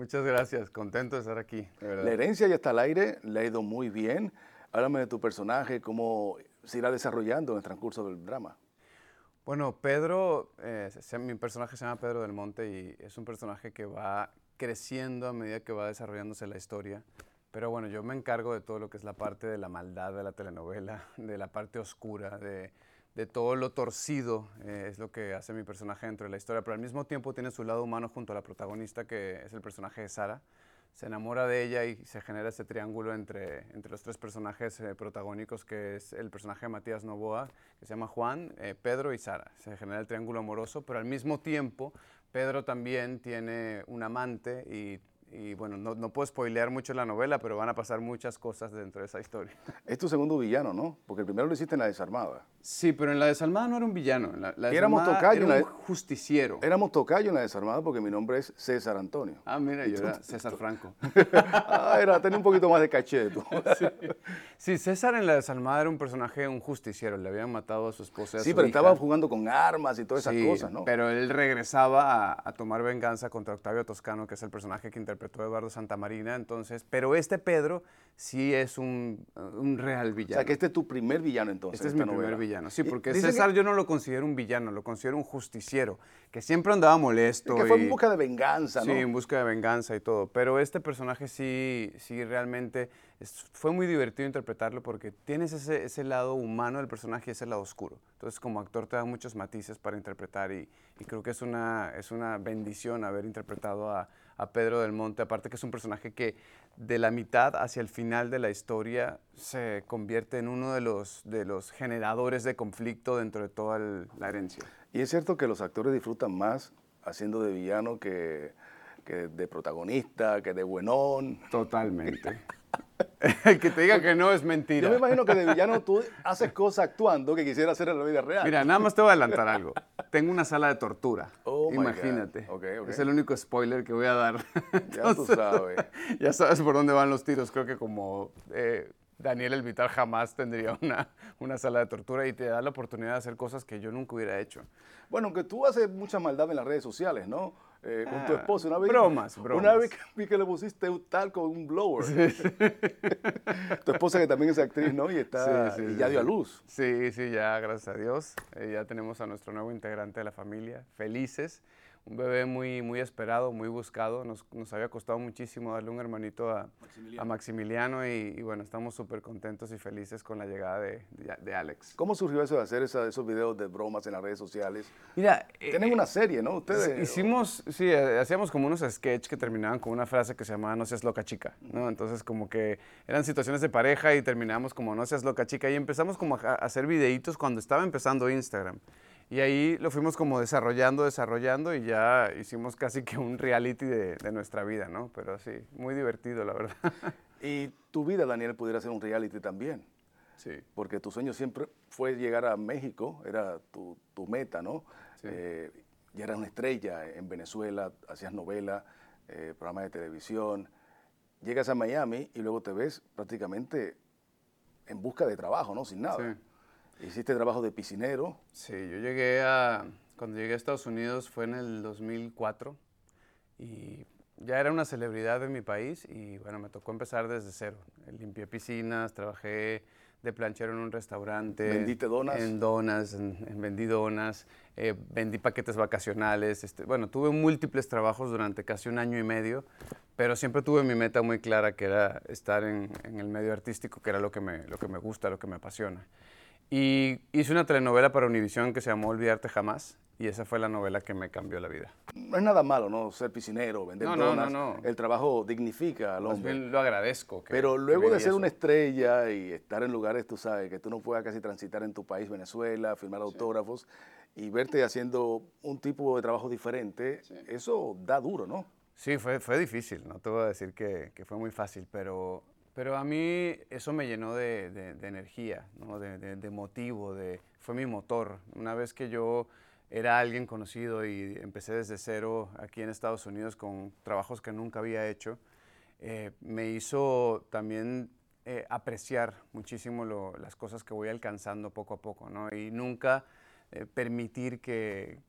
Muchas gracias, contento de estar aquí. La herencia ya está al aire, le ha ido muy bien. Háblame de tu personaje, cómo se irá desarrollando en el transcurso del drama. Bueno, Pedro, eh, mi personaje se llama Pedro del Monte y es un personaje que va creciendo a medida que va desarrollándose la historia. Pero bueno, yo me encargo de todo lo que es la parte de la maldad de la telenovela, de la parte oscura, de, de todo lo torcido, eh, es lo que hace mi personaje dentro de la historia. Pero al mismo tiempo tiene su lado humano junto a la protagonista, que es el personaje de Sara. Se enamora de ella y se genera ese triángulo entre, entre los tres personajes eh, protagónicos, que es el personaje de Matías Novoa, que se llama Juan, eh, Pedro y Sara. Se genera el triángulo amoroso, pero al mismo tiempo Pedro también tiene un amante y y bueno, no, no, puedo spoilear mucho la novela, pero van a pasar muchas cosas dentro de esa historia. Es tu segundo villano, ¿no? Porque el primero lo hiciste en La Desarmada. Sí, pero en La Desarmada no era un villano. La, la éramos tocayo. Era un justiciero. Éramos tocayo en La Desarmada porque mi nombre es César Antonio. Ah, mira, yo era César Franco. ah, era, tenía un poquito más de caché tú. sí. sí. César en La Desarmada era un personaje, un justiciero. Le habían matado a su esposa a Sí, su pero hija. estaba jugando con armas y todas esas Sí, cosas, ¿no? pero él regresaba a, a tomar venganza contra Octavio Toscano, que es el personaje que interpretó Eduardo Santamarina. Entonces, pero este Pedro sí es un, un real O villano. sea, que este es tu primer villano entonces. Este es mi primer novela. villano. Sí, Y porque César yo no lo considero un villano, lo considero un justiciero, que siempre andaba molesto. Que, que fue y- en busca de venganza, Sí, ¿no? en busca de venganza y todo. Pero este personaje sí, sí realmente es- fue muy divertido interpretarlo porque tienes ese, ese lado humano del personaje y ese lado oscuro. Entonces, como actor te da muchos matices para interpretar y, y creo que es una, es una bendición haber interpretado a, a Pedro del Monte. Aparte que es un personaje que de la mitad hacia el final de la historia se convierte en uno de los, de los generadores de conflicto dentro de toda el- la herencia. Y es cierto que los actores disfrutan más haciendo de villano que, que de protagonista, que de buenón. Totalmente. El que te diga que no es mentira. Yo me imagino que de villano tú haces cosas actuando que quisieras hacer en la vida real. Mira, nada más te voy a adelantar algo. Tengo una sala de tortura. Oh, my God. Imagínate. Ok, ok. Es el único spoiler que voy a dar. Ya tú sabes. ya sabes por dónde van los tiros. Creo que como eh, Daniel El Vital jamás tendría una, una sala de tortura y te da la oportunidad de hacer cosas que yo nunca hubiera hecho. Bueno, aunque tú haces mucha maldad en las redes sociales, ¿no? Eh, con tu Ah, esposa. Una vez, bromas, Una vez que vi que le pusiste un tal con un blower. tu esposa que también es actriz, ¿no? Y, está, Sí, y ya dio a luz. Sí, sí, ya, gracias a Dios. Eh, ya tenemos a nuestro nuevo integrante de la familia, felices. Un bebé muy, muy esperado, muy buscado. Nos, nos había costado muchísimo darle un hermanito a Maximiliano, a Maximiliano y, y bueno, estamos súper contentos y felices con la llegada de, de- de Alex. ¿Cómo surgió eso de hacer esa- esos videos de bromas en las redes sociales? Mira, eh, Tienen una serie, ¿no? Ustedes. Hicimos, sí, eh, hacíamos como unos sketches que terminaban con una frase que se llamaba no seas loca chica, ¿no? Entonces como que eran situaciones de pareja y terminábamos como no seas loca chica y empezamos como a a hacer videitos cuando estaba empezando Instagram. Y ahí lo fuimos como desarrollando, desarrollando y ya hicimos casi que un reality de, de nuestra vida, ¿no? Pero sí, muy divertido, la verdad. Y tu vida, Daniel, pudiera ser un reality también. Sí. Porque tu sueño siempre fue llegar a México, era tu, tu meta, ¿no? Sí. Eh, ya eras una estrella en Venezuela, hacías novela, eh, programas de televisión. Llegas a Miami y luego te ves prácticamente en busca de trabajo, ¿no? Sin nada. Sí. Hiciste trabajo de piscinero. Sí, yo llegué a, cuando llegué a Estados Unidos fue en el 2004 y ya era una celebridad en mi país y bueno, me tocó empezar desde cero. Limpié piscinas, trabajé de planchero en un restaurante. ¿Vendiste donas? En donas, en, en vendí donas, eh, vendí paquetes vacacionales. Este, bueno, tuve múltiples trabajos durante casi un año y medio, pero siempre tuve mi meta muy clara, que era estar en, en el medio artístico, que era lo que, me, lo que me gusta, lo que me apasiona. Y hice una telenovela para Univisión que se llamó Olvidarte Jamás, y esa fue la novela que me cambió la vida. No es nada malo, ¿no? Ser piscinero, vender No, no, donas. no, no. El trabajo dignifica al hombre. lo agradezco. que- Pero luego de ser eso. una estrella y estar en lugares, tú sabes, que tú no puedas casi transitar en tu país, Venezuela, firmar autógrafos y verte haciendo un tipo de trabajo diferente, eso da duro, ¿no? Sí, fue, fue difícil, no te voy a decir que, que fue muy fácil, pero, pero a mí eso me llenó de, de- energía, de, de- motivo, de, fue mi motor. Una vez que yo era alguien conocido y empecé desde cero aquí en Estados Unidos con trabajos que nunca había hecho, eh, me hizo también eh, apreciar muchísimo las cosas que voy alcanzando poco a poco, ¿no? Y nunca eh, permitir que,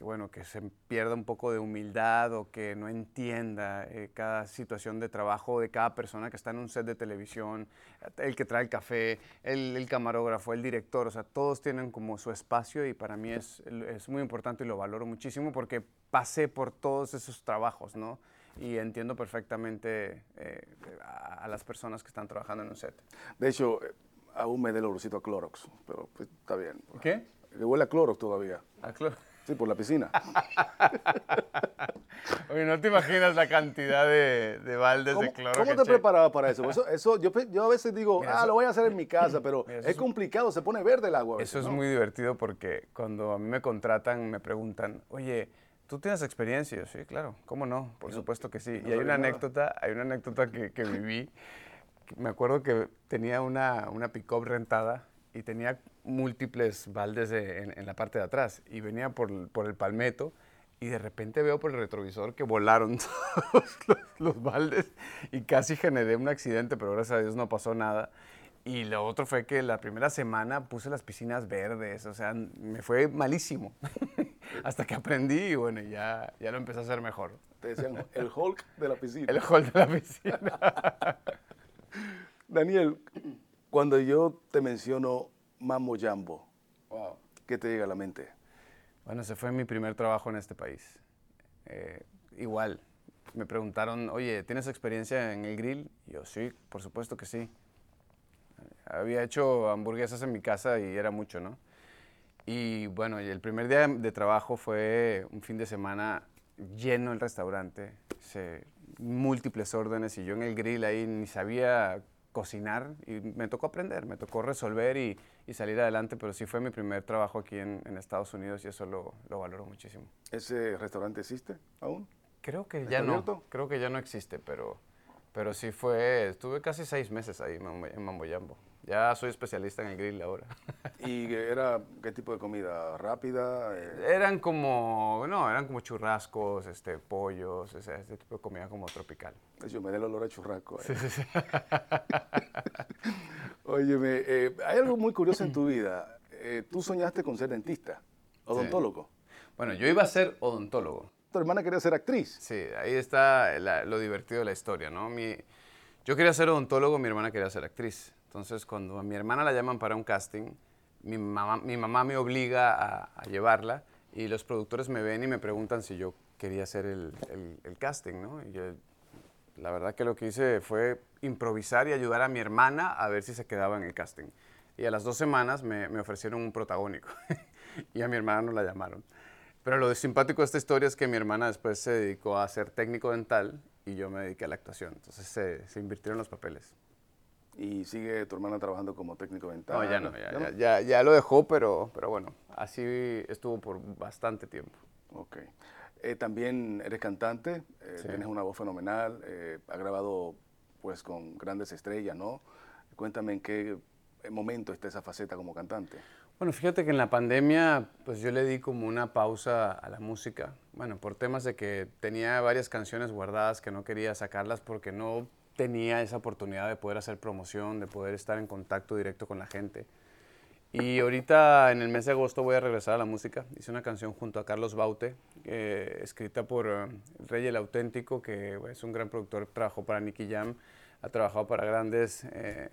bueno, que se pierda un poco de humildad o que no entienda eh, cada situación de trabajo de cada persona que está en un set de televisión, el que trae el café, el, camarógrafo, el director, o sea, todos tienen como su espacio y para mí es, es muy importante y lo valoro muchísimo porque pasé por todos esos trabajos, ¿no? y entiendo perfectamente eh, a, las personas que están trabajando en un set. De hecho, aún me da el olorcito a Clorox, pero pues, está bien. ¿Qué? Que huele a Clorox todavía. ¿A Clorox? Sí, por la piscina. Oye, ¿no te imaginas la cantidad de, de baldes de cloro? ¿Cómo te preparabas para eso? eso, yo, yo, a veces digo, ah, lo voy a hacer en mi casa, pero es, complicado, se pone verde el agua. eso es muy divertido porque cuando a mí me contratan, me preguntan, oye, ¿tú tienes experiencia? Sí, claro, ¿cómo no? Por supuesto que sí. y hay una anécdota, hay una anécdota que, que viví. Me acuerdo que tenía una, una pick-up rentada y tenía múltiples baldes en, la parte de atrás y venía por, por, el palmeto y de repente veo por el retrovisor que volaron todos los, baldes y casi generé un accidente, pero gracias a Dios no pasó nada. Y lo otro fue que la primera semana puse las piscinas verdes, o sea, me fue malísimo. Hasta que aprendí y bueno, ya, ya lo empecé a hacer mejor. Te decían el Hulk de la piscina. El Hulk de la piscina. Daniel, cuando yo te menciono Mambo Jambo, ¿qué te llega a la mente? Bueno, ese fue mi primer trabajo en este país. Eh, igual, me preguntaron, oye, ¿tienes experiencia en el grill? Y yo, sí, por supuesto que sí. Había hecho hamburguesas en mi casa y era mucho, ¿no? Y bueno, el primer día de trabajo fue un fin de semana lleno el restaurante, múltiples órdenes y yo en el grill ahí ni sabía cocinar y me tocó aprender, me tocó resolver y, salir adelante, pero sí fue mi primer trabajo aquí en, Estados Unidos y eso lo, lo, valoro muchísimo. ¿Ese restaurante existe aún? Creo que ya no, creo que ya no existe, pero, pero sí fue, estuve casi seis meses ahí en Mamboyambo. Ya soy especialista en el grill ahora. ¿Y era qué tipo de comida? ¿Rápida? Eh, eran como, no, eran como churrascos, este, pollos, ese, tipo de comida como tropical. Yo me da el olor a churrasco. Sí, sí, sí. Óyeme, eh, hay algo muy curioso en tu vida. Eh, tú soñaste con ser dentista, odontólogo. Bueno, yo iba a ser odontólogo. Tu hermana quería ser actriz. Sí, ahí está lo divertido de la historia, ¿no? Mi, yo quería ser odontólogo, mi hermana quería ser actriz. Entonces, cuando a mi hermana la llaman para un casting, mi mamá, me obliga a, llevarla y los productores me ven y me preguntan si yo quería hacer el, casting, ¿no? Y la verdad que lo que hice fue improvisar y ayudar a mi hermana a ver si se quedaba en el casting. Y a las dos semanas me, ofrecieron un protagónico y a mi hermana no la llamaron. Pero lo simpático de esta historia es que mi hermana después se dedicó a ser técnico dental y yo me dediqué a la actuación. Entonces se invirtieron los papeles. ¿Y sigue tu hermana trabajando como técnico dental? No, ya no, ya, ya, ya, lo dejó, pero, pero bueno, así estuvo por bastante tiempo. Ok. Eh, también eres cantante, eh, tienes una voz fenomenal, eh, has grabado pues con grandes estrellas, ¿no? Cuéntame en qué momento está esa faceta como cantante. Bueno, fíjate que en la pandemia pues yo le di como una pausa a la música, bueno, por temas de que tenía varias canciones guardadas que no quería sacarlas porque no tenía esa oportunidad de poder hacer promoción, de poder estar en contacto directo con la gente. Y ahorita en el mes de agosto voy a regresar a la música. Hice una canción junto a Carlos Baute, eh, escrita por eh, Rey el Auténtico, que es un gran productor, trabajó para Nicky Jam, ha trabajado para grandes eh,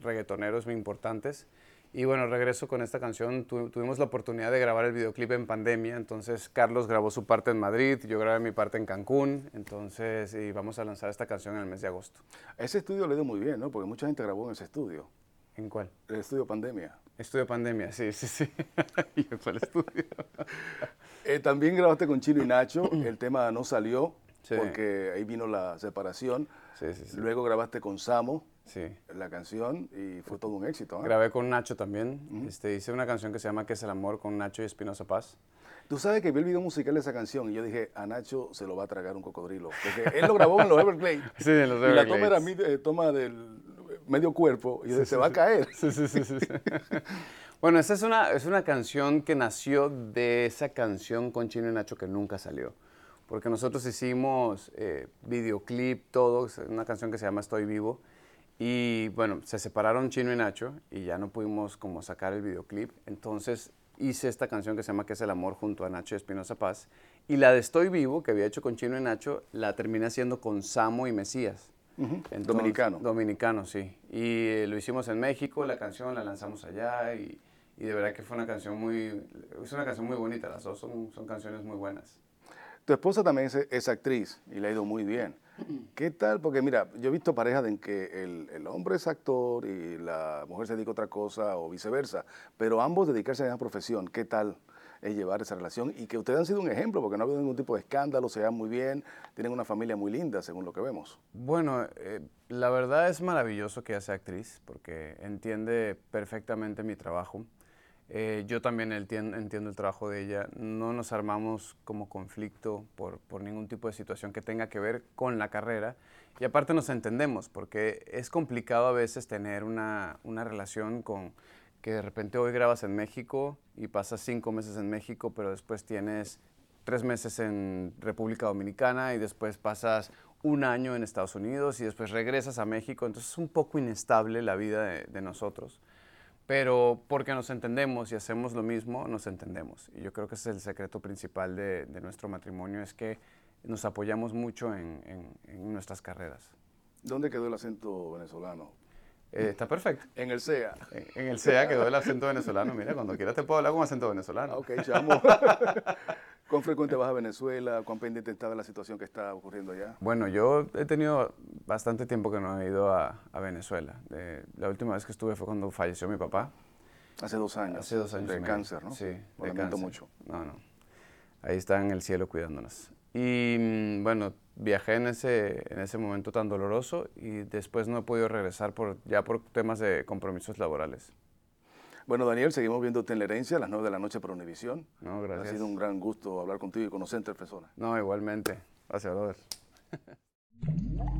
reggaetoneros muy importantes. Y bueno, regreso con esta canción. tuvimos la oportunidad de grabar el videoclip en pandemia, entonces Carlos grabó su parte en Madrid, yo grabé mi parte en Cancún, entonces y vamos a lanzar esta canción en el mes de agosto. ese estudio le dio muy bien, ¿no? Porque mucha gente grabó en ese estudio. ¿En cuál? El estudio Pandemia. Estudio Pandemia, sí, sí, sí. ¿Y cuál estudio? Eh, también grabaste con Chino y Nacho, el tema no salió, porque ahí vino la separación. Sí, sí, sí. Luego grabaste con Samo sí. la canción y fue todo un éxito. ¿eh? Grabé con Nacho también. este, hice una canción que se llama ¿Qué es el amor? con Nacho y Espinosa Paz. Tú sabes que vi el video musical de esa canción y yo dije, a Nacho se lo va a tragar un cocodrilo. Porque él lo grabó en los Everglades. Sí, en los Everglades. Y la toma era mi, eh, toma del medio cuerpo y se va a caer. Sí, sí, sí. sí, bueno, esa es una, es una canción que nació de esa canción con Chino y Nacho que nunca salió porque nosotros hicimos eh, videoclip, todo, una canción que se llama Estoy Vivo, y bueno, se separaron Chino y Nacho y ya no pudimos como sacar el videoclip, entonces hice esta canción que se llama ¿Qué es el amor? junto a Nacho Espinosa Paz. Y la de Estoy Vivo, que había hecho con Chino y Nacho, la terminé haciendo con Samo y Mesías. dominicano. Dominicano, sí. Y eh, lo hicimos en México, la canción la lanzamos allá y, y, de verdad que fue una canción muy, es una canción muy bonita, las dos son, son canciones muy buenas. Tu esposa también es, actriz y le ha ido muy bien. ¿Qué tal? Porque mira, yo he visto parejas en que el, el, hombre es actor y la mujer se dedica a otra cosa o viceversa, pero ambos dedicarse a esa profesión. ¿Qué tal es llevar esa relación? Y que ustedes han sido un ejemplo, porque no ha habido ningún tipo de escándalo, se dan muy bien, tienen una familia muy linda, según lo que vemos. Bueno, eh, la verdad es maravilloso que ella sea actriz, porque entiende perfectamente mi trabajo. Eh, yo también entiendo, el trabajo de ella. No nos armamos como conflicto por, ningún tipo de situación que tenga que ver con la carrera. Y aparte nos entendemos, porque es complicado a veces tener una, relación con que de repente hoy grabas en México y pasas cinco meses en México, pero después tienes tres meses en República Dominicana y después pasas un año en Estados Unidos y después regresas a México. Entonces es un poco inestable la vida de nosotros pero porque nos entendemos y hacemos lo mismo, nos entendemos. Y yo creo que ese es el secreto principal de, nuestro matrimonio, es que nos apoyamos mucho en, nuestras carreras. ¿Dónde quedó el acento venezolano? Eh, está perfecto. En el SEA. En, el SEA quedó el acento venezolano. Mira, cuando quieras te puedo hablar con acento venezolano. Ok, chamo. ¿Cuán frecuente vas a Venezuela? ¿Cuán pendiente está de la situación que está ocurriendo allá? Bueno, yo he tenido bastante tiempo que no he ido a, Venezuela. la última vez que estuve fue cuando falleció mi papá. Hace dos años. Hace dos años. De cáncer, ¿no? Sí, de cáncer. mucho. No, no. Ahí está en el cielo cuidándonos. Y mm, bueno, viajé en ese, en ese momento tan doloroso y después no he podido regresar por, ya por temas de compromisos laborales. Bueno, Daniel, seguimos viendo en la herencia a las 9 de la noche por Univisión. No, gracias. Ha sido un gran gusto hablar contigo y conocerte en persona. No, igualmente. Gracias, brother.